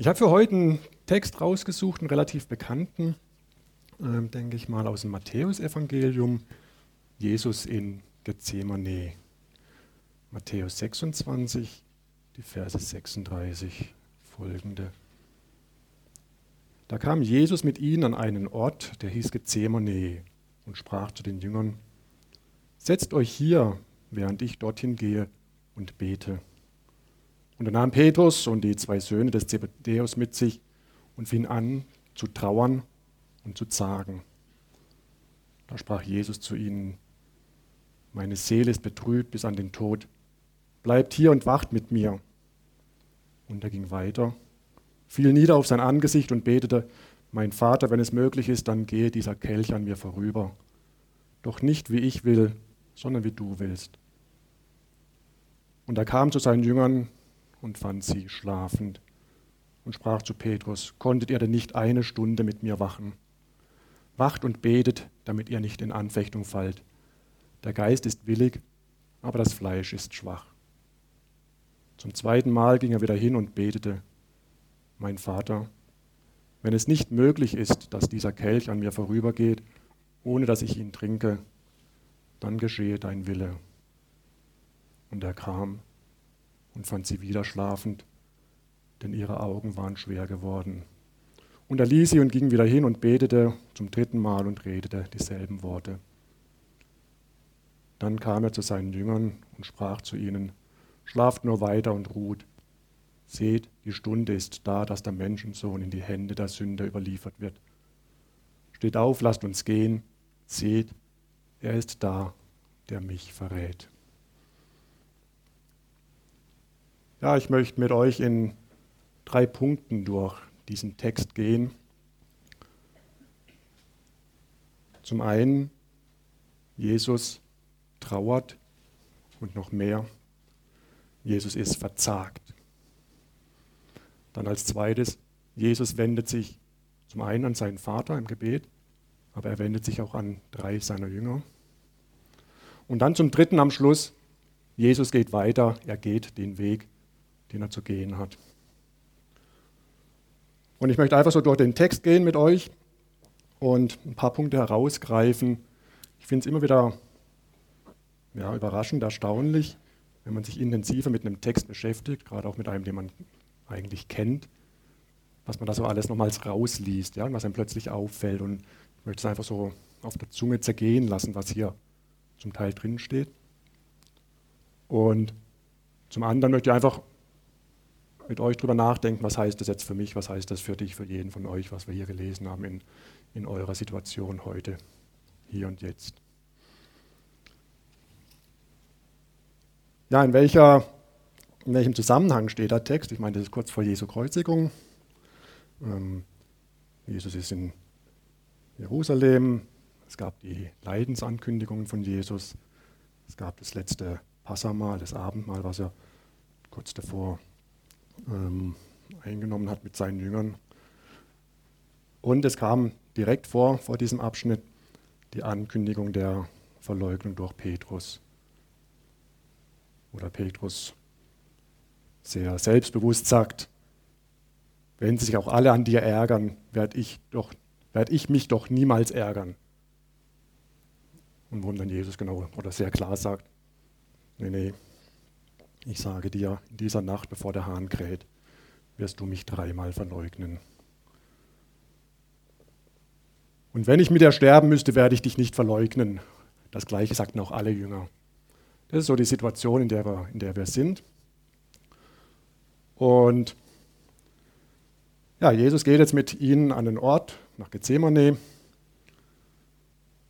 Ich habe für heute einen Text rausgesucht, einen relativ bekannten, äh, denke ich mal, aus dem Matthäusevangelium. Jesus in Gethsemane. Matthäus 26, die Verse 36 folgende. Da kam Jesus mit ihnen an einen Ort, der hieß Gethsemane, und sprach zu den Jüngern, Setzt euch hier, während ich dorthin gehe und bete. Und er nahm Petrus und die zwei Söhne des Zebedäus mit sich und fing an zu trauern und zu zagen. Da sprach Jesus zu ihnen, meine Seele ist betrübt bis an den Tod, bleibt hier und wacht mit mir. Und er ging weiter, fiel nieder auf sein Angesicht und betete, mein Vater, wenn es möglich ist, dann gehe dieser Kelch an mir vorüber. Doch nicht wie ich will, sondern wie du willst. Und er kam zu seinen Jüngern und fand sie schlafend und sprach zu Petrus, konntet ihr denn nicht eine Stunde mit mir wachen? Wacht und betet, damit ihr nicht in Anfechtung fallt. Der Geist ist willig, aber das Fleisch ist schwach. Zum zweiten Mal ging er wieder hin und betete, mein Vater, wenn es nicht möglich ist, dass dieser Kelch an mir vorübergeht, ohne dass ich ihn trinke, dann geschehe dein Wille. Und er kam und fand sie wieder schlafend, denn ihre Augen waren schwer geworden. Und er ließ sie und ging wieder hin und betete zum dritten Mal und redete dieselben Worte. Dann kam er zu seinen Jüngern und sprach zu ihnen, Schlaft nur weiter und ruht. Seht, die Stunde ist da, dass der Menschensohn in die Hände der Sünder überliefert wird. Steht auf, lasst uns gehen. Seht, er ist da, der mich verrät. Ja, ich möchte mit euch in drei Punkten durch diesen Text gehen. Zum einen, Jesus trauert und noch mehr, Jesus ist verzagt. Dann als zweites, Jesus wendet sich zum einen an seinen Vater im Gebet, aber er wendet sich auch an drei seiner Jünger. Und dann zum dritten am Schluss, Jesus geht weiter, er geht den Weg, den er zu gehen hat. Und ich möchte einfach so durch den Text gehen mit euch und ein paar Punkte herausgreifen. Ich finde es immer wieder ja, überraschend, erstaunlich, wenn man sich intensiver mit einem Text beschäftigt, gerade auch mit einem, den man eigentlich kennt, was man da so alles nochmals rausliest ja, und was einem plötzlich auffällt. Und ich möchte es einfach so auf der Zunge zergehen lassen, was hier zum Teil drin steht. Und zum anderen möchte ich einfach mit euch drüber nachdenken, was heißt das jetzt für mich, was heißt das für dich, für jeden von euch, was wir hier gelesen haben in, in eurer Situation heute, hier und jetzt. Ja, in, welcher, in welchem Zusammenhang steht der Text? Ich meine, das ist kurz vor Jesu Kreuzigung. Ähm, Jesus ist in Jerusalem. Es gab die Leidensankündigungen von Jesus. Es gab das letzte Passamal, das Abendmahl, was er kurz davor ähm, eingenommen hat mit seinen Jüngern. Und es kam direkt vor, vor diesem Abschnitt, die Ankündigung der Verleugnung durch Petrus. Oder Petrus sehr selbstbewusst sagt, wenn sich auch alle an dir ärgern, werde ich, werd ich mich doch niemals ärgern. Und wo dann Jesus genau oder sehr klar sagt, nee, nee, ich sage dir, in dieser Nacht, bevor der Hahn kräht, wirst du mich dreimal verleugnen. Und wenn ich mit dir sterben müsste, werde ich dich nicht verleugnen. Das gleiche sagten auch alle Jünger. Das ist so die Situation, in der wir, in der wir sind. Und ja, Jesus geht jetzt mit ihnen an den Ort nach Gethsemane.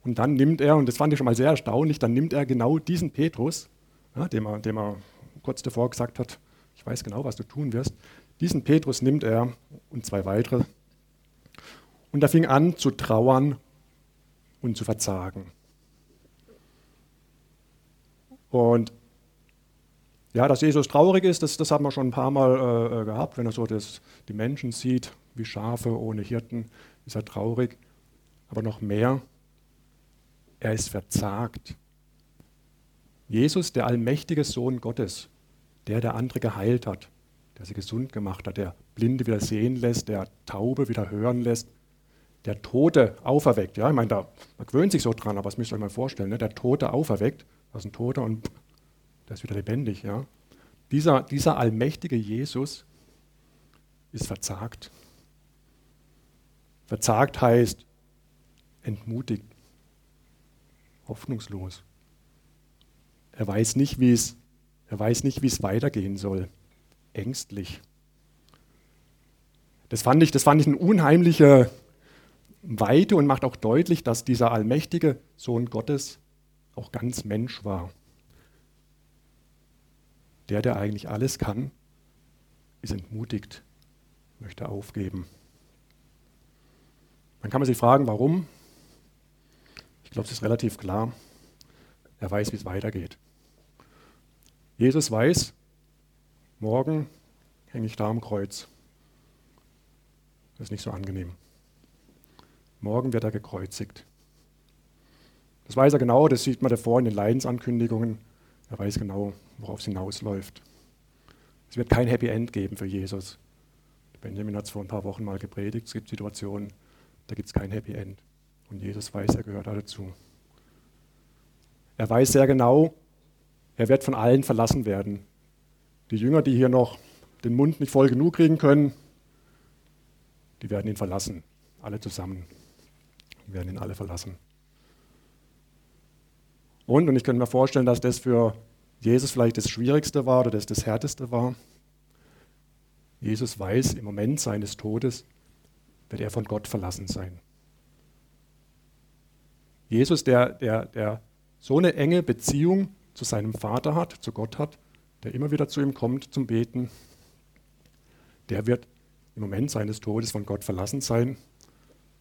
Und dann nimmt er, und das fand ich schon mal sehr erstaunlich, dann nimmt er genau diesen Petrus, ja, dem, er, dem er kurz davor gesagt hat, ich weiß genau, was du tun wirst. Diesen Petrus nimmt er und zwei weitere. Und er fing an zu trauern und zu verzagen. Und ja, dass Jesus traurig ist, das, das haben wir schon ein paar Mal äh, äh, gehabt. Wenn er so das, die Menschen sieht, wie Schafe ohne Hirten, ist er traurig. Aber noch mehr, er ist verzagt. Jesus, der allmächtige Sohn Gottes, der der andere geheilt hat, der sie gesund gemacht hat, der Blinde wieder sehen lässt, der Taube wieder hören lässt, der Tote auferweckt. Ja, ich meine, da, man gewöhnt sich so dran, aber das müsst ihr euch mal vorstellen. Ne? Der Tote auferweckt, das ist ein Toter und der ist wieder lebendig. Ja? Dieser, dieser allmächtige Jesus ist verzagt. Verzagt heißt entmutigt, hoffnungslos. Er weiß nicht, wie es, er weiß nicht, wie es weitergehen soll. Ängstlich. Das fand ich, das fand ich eine unheimliche Weite und macht auch deutlich, dass dieser allmächtige Sohn Gottes auch ganz Mensch war. Der, der eigentlich alles kann, ist entmutigt, möchte aufgeben. Dann kann man sich fragen, warum? Ich glaube, es ist relativ klar. Er weiß, wie es weitergeht. Jesus weiß, morgen hänge ich da am Kreuz. Das ist nicht so angenehm. Morgen wird er gekreuzigt. Das weiß er genau, das sieht man davor in den Leidensankündigungen. Er weiß genau, worauf es hinausläuft. Es wird kein Happy End geben für Jesus. Benjamin hat es vor ein paar Wochen mal gepredigt. Es gibt Situationen, da gibt es kein Happy End. Und Jesus weiß, er gehört da dazu. Er weiß sehr genau, er wird von allen verlassen werden. Die Jünger, die hier noch den Mund nicht voll genug kriegen können, die werden ihn verlassen. Alle zusammen. Die werden ihn alle verlassen. Und, und ich könnte mir vorstellen, dass das für Jesus vielleicht das Schwierigste war oder das das Härteste war. Jesus weiß, im Moment seines Todes wird er von Gott verlassen sein. Jesus, der, der, der so eine enge Beziehung zu seinem Vater hat, zu Gott hat, der immer wieder zu ihm kommt zum Beten, der wird im Moment seines Todes von Gott verlassen sein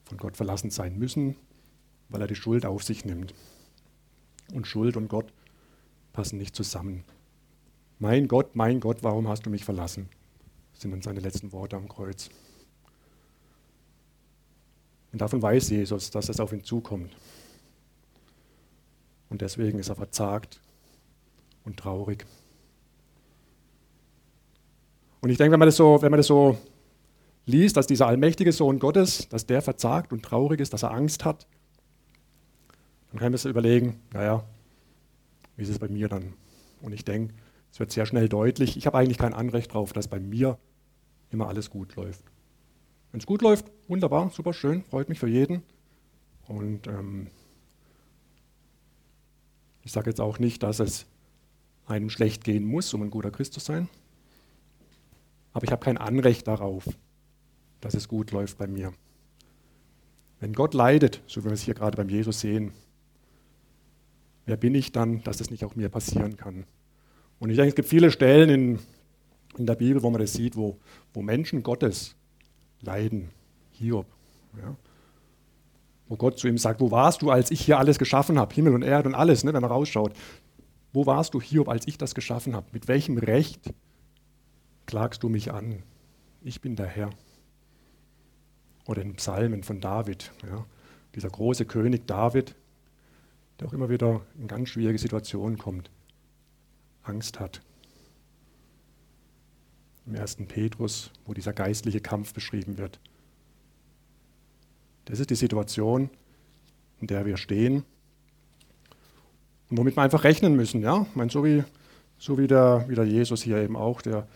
von Gott verlassen sein müssen, weil er die Schuld auf sich nimmt. Und Schuld und Gott passen nicht zusammen. Mein Gott, mein Gott, warum hast du mich verlassen? Sind dann seine letzten Worte am Kreuz. Und davon weiß Jesus, dass es auf ihn zukommt. Und deswegen ist er verzagt und traurig. Und ich denke, wenn man das so, wenn man das so liest, dass dieser allmächtige Sohn Gottes, dass der verzagt und traurig ist, dass er Angst hat, dann kann man sich überlegen, naja, wie ist es bei mir dann? Und ich denke, es wird sehr schnell deutlich, ich habe eigentlich kein Anrecht darauf, dass bei mir immer alles gut läuft. Wenn es gut läuft, wunderbar, super schön, freut mich für jeden. Und ähm, ich sage jetzt auch nicht, dass es einem schlecht gehen muss, um ein guter Christ zu sein. Aber ich habe kein Anrecht darauf, dass es gut läuft bei mir. Wenn Gott leidet, so wie wir es hier gerade beim Jesus sehen, wer bin ich dann, dass das nicht auch mir passieren kann? Und ich denke, es gibt viele Stellen in, in der Bibel, wo man das sieht, wo, wo Menschen Gottes leiden. Hiob. Ja. Wo Gott zu ihm sagt, wo warst du, als ich hier alles geschaffen habe, Himmel und Erde und alles, ne, wenn man rausschaut. Wo warst du, Hiob, als ich das geschaffen habe? Mit welchem Recht klagst du mich an? Ich bin der Herr oder in Psalmen von David. Ja. Dieser große König David, der auch immer wieder in ganz schwierige Situationen kommt, Angst hat. Im ersten Petrus, wo dieser geistliche Kampf beschrieben wird. Das ist die Situation, in der wir stehen womit wir einfach rechnen müssen. Ja? Ich meine, so wie, so wie, der, wie der Jesus hier eben auch, der,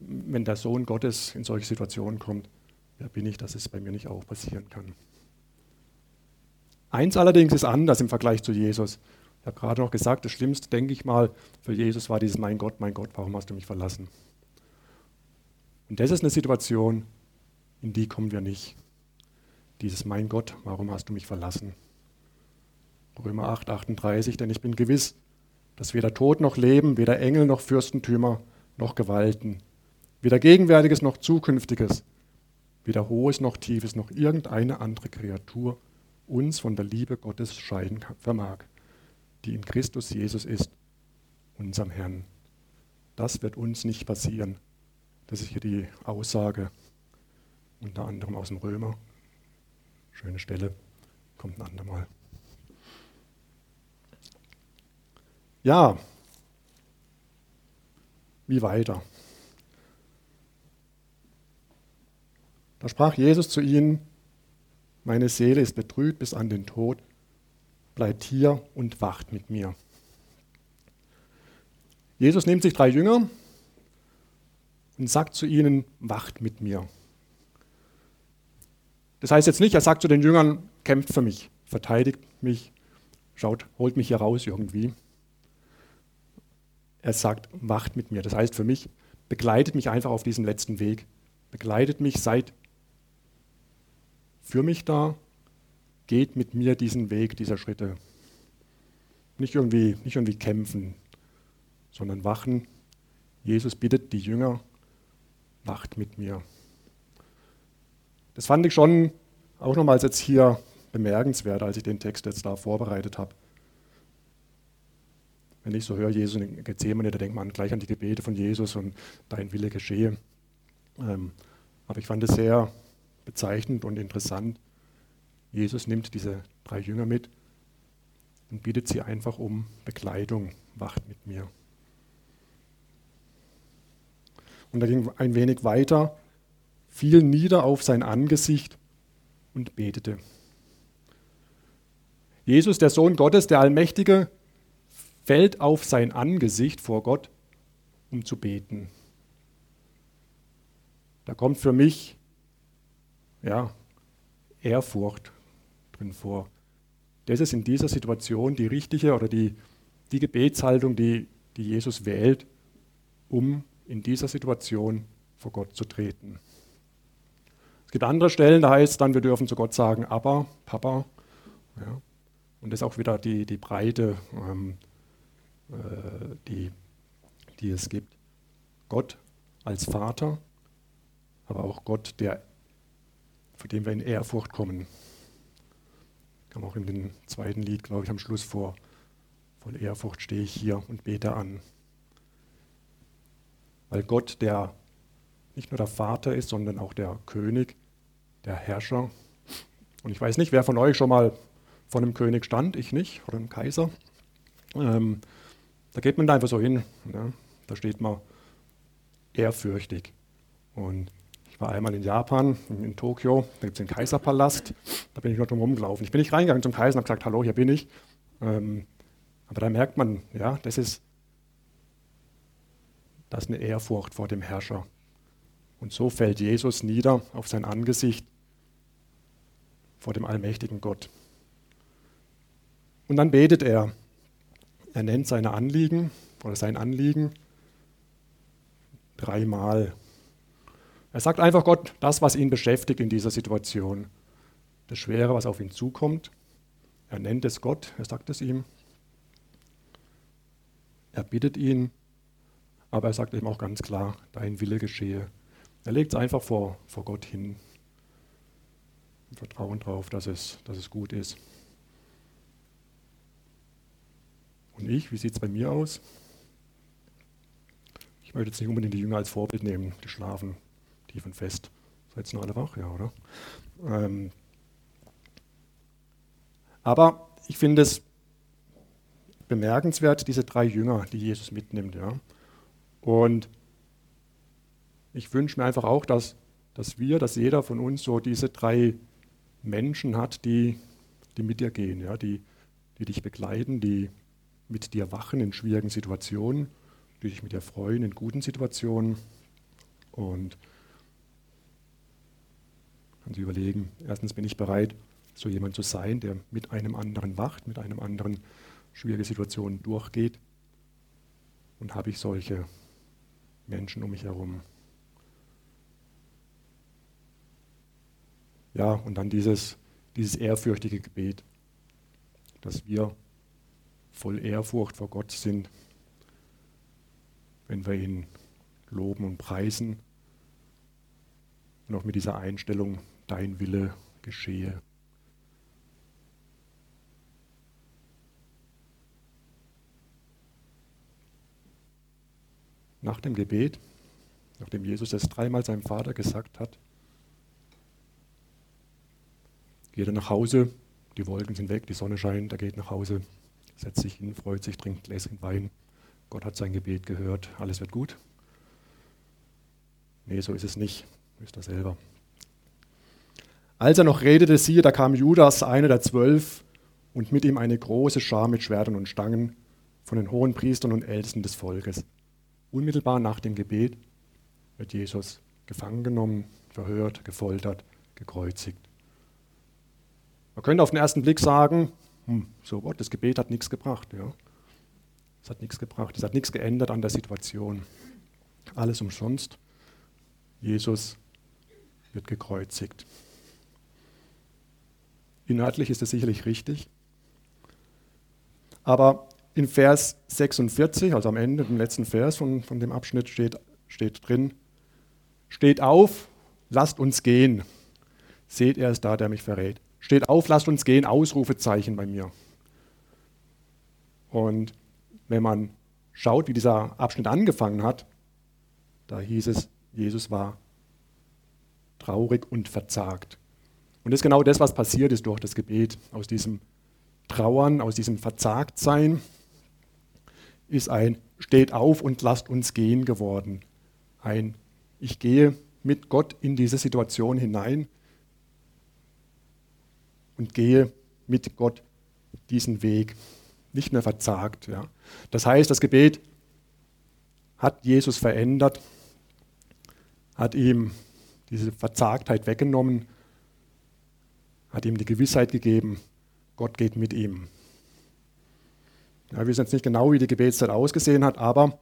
wenn der Sohn Gottes in solche Situationen kommt, wer bin ich, dass es bei mir nicht auch passieren kann. Eins allerdings ist anders im Vergleich zu Jesus. Ich habe gerade noch gesagt, das Schlimmste, denke ich mal, für Jesus war dieses Mein Gott, mein Gott, warum hast du mich verlassen? Und das ist eine Situation, in die kommen wir nicht. Dieses Mein Gott, warum hast du mich verlassen? Römer 8, 38, denn ich bin gewiss, dass weder Tod noch Leben, weder Engel noch Fürstentümer noch Gewalten, weder Gegenwärtiges noch Zukünftiges, weder Hohes noch Tiefes noch irgendeine andere Kreatur uns von der Liebe Gottes scheiden vermag, die in Christus Jesus ist, unserem Herrn. Das wird uns nicht passieren. Das ist hier die Aussage unter anderem aus dem Römer. Schöne Stelle, kommt ein andermal. Ja, wie weiter? Da sprach Jesus zu ihnen, meine Seele ist betrübt bis an den Tod, bleibt hier und wacht mit mir. Jesus nimmt sich drei Jünger und sagt zu ihnen, wacht mit mir. Das heißt jetzt nicht, er sagt zu den Jüngern, kämpft für mich, verteidigt mich, schaut, holt mich hier raus irgendwie. Er sagt, wacht mit mir. Das heißt für mich, begleitet mich einfach auf diesem letzten Weg. Begleitet mich, seid für mich da, geht mit mir diesen Weg dieser Schritte. Nicht irgendwie, nicht irgendwie kämpfen, sondern wachen. Jesus bittet die Jünger, wacht mit mir. Das fand ich schon auch nochmals jetzt hier bemerkenswert, als ich den Text jetzt da vorbereitet habe. Wenn ich so höre, Jesus in Gethsemane, da denkt man gleich an die Gebete von Jesus und dein Wille geschehe. Ähm, aber ich fand es sehr bezeichnend und interessant. Jesus nimmt diese drei Jünger mit und bittet sie einfach um Begleitung, wacht mit mir. Und er ging ein wenig weiter, fiel nieder auf sein Angesicht und betete. Jesus, der Sohn Gottes, der Allmächtige, fällt auf sein Angesicht vor Gott, um zu beten. Da kommt für mich ja, Ehrfurcht drin vor. Das ist in dieser Situation die richtige oder die, die Gebetshaltung, die, die Jesus wählt, um in dieser Situation vor Gott zu treten. Es gibt andere Stellen, da heißt es dann, wir dürfen zu Gott sagen, aber, Papa. Ja. Und das ist auch wieder die, die Breite, ähm, äh, die, die es gibt. Gott als Vater, aber auch Gott, der, vor dem wir in Ehrfurcht kommen. Kam auch in dem zweiten Lied, glaube ich, am Schluss vor. Voll Ehrfurcht stehe ich hier und bete an. Weil Gott, der nicht nur der Vater ist, sondern auch der König, der Herrscher. Und ich weiß nicht, wer von euch schon mal vor einem König stand, ich nicht, oder einem Kaiser. Ähm, da geht man da einfach so hin. Ja. Da steht man ehrfürchtig. Und ich war einmal in Japan, in, in Tokio, da gibt es den Kaiserpalast. Da bin ich nur drum rumgelaufen. Ich bin nicht reingegangen zum Kaiser und habe gesagt, hallo, hier bin ich. Ähm, aber da merkt man, ja, das ist das ist eine Ehrfurcht vor dem Herrscher. Und so fällt Jesus nieder auf sein Angesicht vor dem allmächtigen Gott. Und dann betet er. Er nennt seine Anliegen oder sein Anliegen dreimal. Er sagt einfach Gott das, was ihn beschäftigt in dieser Situation. Das Schwere, was auf ihn zukommt. Er nennt es Gott, er sagt es ihm. Er bittet ihn aber er sagt eben auch ganz klar, dein Wille geschehe. Er legt es einfach vor, vor Gott hin. Vertrauen darauf, dass es, dass es gut ist. Und ich, wie sieht es bei mir aus? Ich möchte jetzt nicht unbedingt die Jünger als Vorbild nehmen, die schlafen tief und fest. Seid ihr noch alle wach? Ja, oder? Ähm aber ich finde es bemerkenswert, diese drei Jünger, die Jesus mitnimmt. Ja. Und ich wünsche mir einfach auch, dass, dass wir, dass jeder von uns so diese drei Menschen hat, die, die mit dir gehen, ja, die, die dich begleiten, die mit dir wachen in schwierigen Situationen, die dich mit dir freuen in guten Situationen. Und kann sich überlegen, erstens bin ich bereit, so jemand zu sein, der mit einem anderen wacht, mit einem anderen schwierige Situationen durchgeht. Und habe ich solche Menschen um mich herum. Ja, und dann dieses, dieses ehrfürchtige Gebet, dass wir voll Ehrfurcht vor Gott sind, wenn wir ihn loben und preisen und auch mit dieser Einstellung, dein Wille geschehe. nach dem Gebet, nachdem Jesus es dreimal seinem Vater gesagt hat, geht er nach Hause, die Wolken sind weg, die Sonne scheint, er geht nach Hause, setzt sich hin, freut sich, trinkt Gläschen Wein. Gott hat sein Gebet gehört, alles wird gut. Nee, so ist es nicht, wisst ihr selber. Als er noch redete, siehe, da kam Judas, einer der zwölf, und mit ihm eine große Schar mit Schwertern und Stangen von den hohen Priestern und Ältesten des Volkes. Unmittelbar nach dem Gebet wird Jesus gefangen genommen, verhört, gefoltert, gekreuzigt. Man könnte auf den ersten Blick sagen, hm, so what, das Gebet hat nichts gebracht. Ja. Es hat nichts gebracht, es hat nichts geändert an der Situation. Alles umsonst. Jesus wird gekreuzigt. Inhaltlich ist es sicherlich richtig. Aber in Vers 46, also am Ende, im letzten Vers von, von dem Abschnitt, steht, steht drin, steht auf, lasst uns gehen. Seht, er ist da, der mich verrät. Steht auf, lasst uns gehen, Ausrufezeichen bei mir. Und wenn man schaut, wie dieser Abschnitt angefangen hat, da hieß es, Jesus war traurig und verzagt. Und das ist genau das, was passiert ist durch das Gebet. Aus diesem Trauern, aus diesem Verzagtsein ist ein Steht auf und lasst uns gehen geworden. Ein Ich gehe mit Gott in diese Situation hinein und gehe mit Gott diesen Weg. Nicht mehr verzagt. Ja. Das heißt, das Gebet hat Jesus verändert, hat ihm diese Verzagtheit weggenommen, hat ihm die Gewissheit gegeben, Gott geht mit ihm. Ja, wir wissen jetzt nicht genau, wie die Gebetszeit ausgesehen hat, aber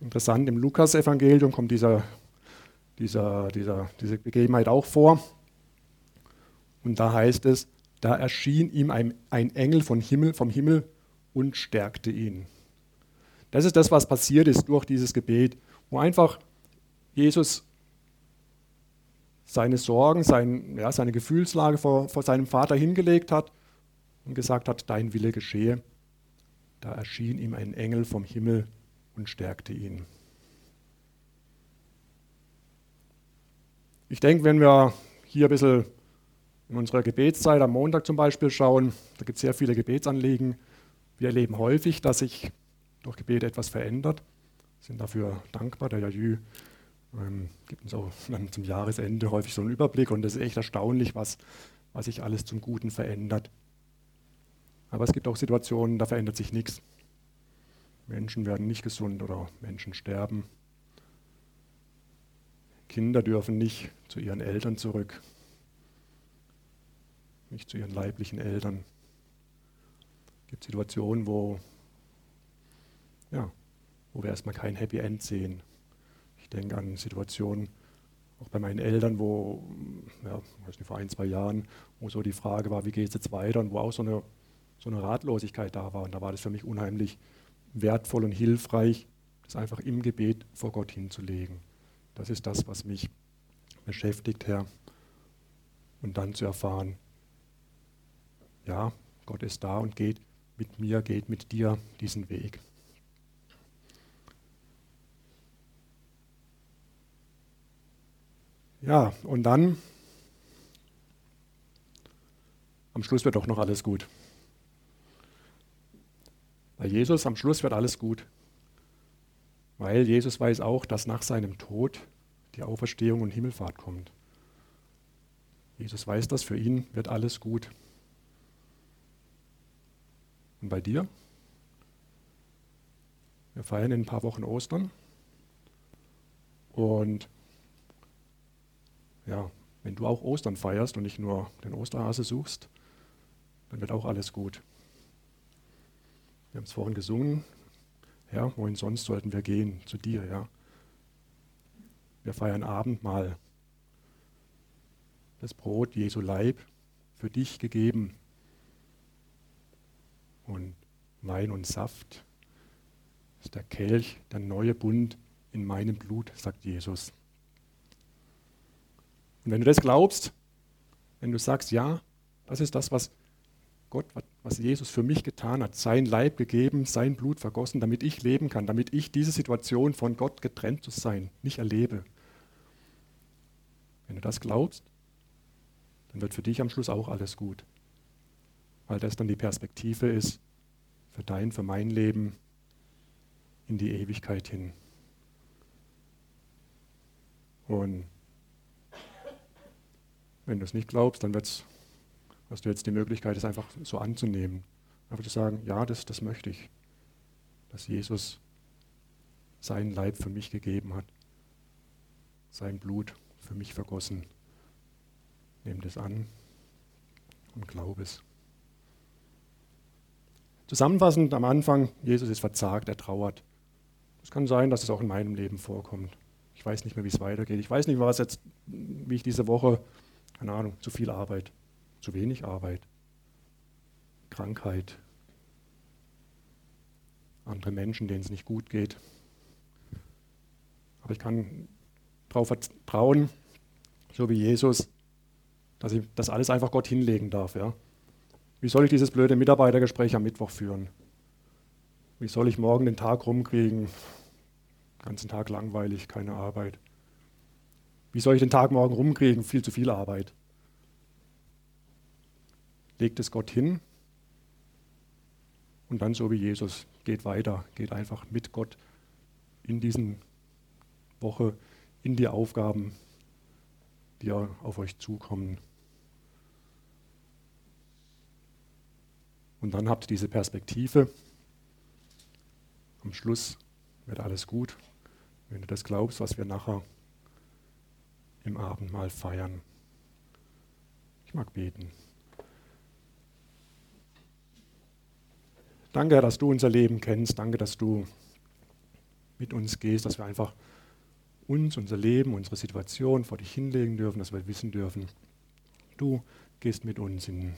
interessant, im Lukas-Evangelium kommt dieser, dieser, dieser, diese Begebenheit auch vor. Und da heißt es, da erschien ihm ein, ein Engel vom Himmel, vom Himmel und stärkte ihn. Das ist das, was passiert ist durch dieses Gebet, wo einfach Jesus seine Sorgen, sein, ja, seine Gefühlslage vor, vor seinem Vater hingelegt hat und gesagt hat, dein Wille geschehe. Da erschien ihm ein Engel vom Himmel und stärkte ihn. Ich denke, wenn wir hier ein bisschen in unserer Gebetszeit am Montag zum Beispiel schauen, da gibt es sehr viele Gebetsanliegen. Wir erleben häufig, dass sich durch Gebet etwas verändert, sind dafür dankbar. Der Jajü ähm, gibt uns auch dann zum Jahresende häufig so einen Überblick und es ist echt erstaunlich, was, was sich alles zum Guten verändert. Aber es gibt auch Situationen, da verändert sich nichts. Menschen werden nicht gesund oder Menschen sterben. Kinder dürfen nicht zu ihren Eltern zurück, nicht zu ihren leiblichen Eltern. Es gibt Situationen, wo, ja, wo wir erstmal kein Happy End sehen. Ich denke an Situationen, auch bei meinen Eltern, wo, ja, nicht, vor ein, zwei Jahren, wo so die Frage war, wie geht es jetzt weiter und wo auch so eine, so eine Ratlosigkeit da war. Und da war das für mich unheimlich wertvoll und hilfreich, das einfach im Gebet vor Gott hinzulegen. Das ist das, was mich beschäftigt, Herr. Und dann zu erfahren, ja, Gott ist da und geht mit mir, geht mit dir diesen Weg. Ja, und dann, am Schluss wird doch noch alles gut. Bei Jesus am Schluss wird alles gut. Weil Jesus weiß auch, dass nach seinem Tod die Auferstehung und Himmelfahrt kommt. Jesus weiß das, für ihn wird alles gut. Und bei dir? Wir feiern in ein paar Wochen Ostern. Und ja, wenn du auch Ostern feierst und nicht nur den Osterhase suchst, dann wird auch alles gut. Wir haben es vorhin gesungen. Ja, wohin sonst sollten wir gehen? Zu dir, ja. Wir feiern Abendmahl. Das Brot Jesu Leib für dich gegeben. Und Wein und Saft ist der Kelch, der neue Bund in meinem Blut, sagt Jesus. Und wenn du das glaubst, wenn du sagst, ja, das ist das, was Gott, was Jesus für mich getan hat, sein Leib gegeben, sein Blut vergossen, damit ich leben kann, damit ich diese Situation von Gott getrennt zu sein nicht erlebe. Wenn du das glaubst, dann wird für dich am Schluss auch alles gut, weil das dann die Perspektive ist für dein, für mein Leben in die Ewigkeit hin. Und Wenn du es nicht glaubst, dann wird's, hast du jetzt die Möglichkeit, es einfach so anzunehmen. Einfach zu sagen, ja, das, das möchte ich. Dass Jesus seinen Leib für mich gegeben hat, sein Blut für mich vergossen. Nimm das an und glaub es. Zusammenfassend am Anfang, Jesus ist verzagt, er trauert. Es kann sein, dass es auch in meinem Leben vorkommt. Ich weiß nicht mehr, wie es weitergeht. Ich weiß nicht, was jetzt, wie ich diese Woche, keine Ahnung, zu viel Arbeit, zu wenig Arbeit, Krankheit, andere Menschen, denen es nicht gut geht. Aber ich kann darauf vertrauen, so wie Jesus, dass ich das alles einfach Gott hinlegen darf. Ja? Wie soll ich dieses blöde Mitarbeitergespräch am Mittwoch führen? Wie soll ich morgen den Tag rumkriegen? ganzen Tag langweilig, keine Arbeit. Wie soll ich den Tag morgen rumkriegen? Viel zu viel Arbeit. Legt es Gott hin und dann so wie Jesus, geht weiter, geht einfach mit Gott in diesen Woche, in die Aufgaben, die auf euch zukommen. Und dann habt ihr diese Perspektive. Am Schluss wird alles gut, wenn du das glaubst, was wir nachher im Abendmahl feiern. Ich mag beten. Danke, dass du unser Leben kennst. Danke, dass du mit uns gehst, dass wir einfach uns, unser Leben, unsere Situation vor dich hinlegen dürfen, dass wir wissen dürfen, du gehst mit uns in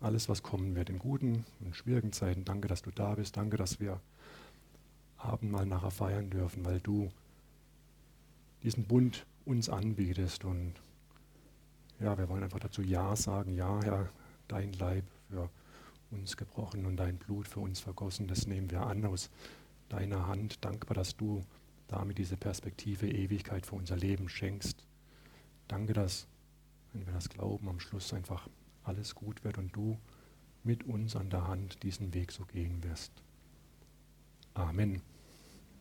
alles, was kommen wird, in guten und schwierigen Zeiten. Danke, dass du da bist. Danke, dass wir Abendmahl nachher feiern dürfen, weil du diesen Bund uns anbietest. Und ja, wir wollen einfach dazu Ja sagen. Ja, Herr, dein Leib für uns gebrochen und dein Blut für uns vergossen, das nehmen wir an aus deiner Hand. Dankbar, dass du damit diese Perspektive Ewigkeit für unser Leben schenkst. Danke, dass, wenn wir das glauben, am Schluss einfach alles gut wird und du mit uns an der Hand diesen Weg so gehen wirst. Amen.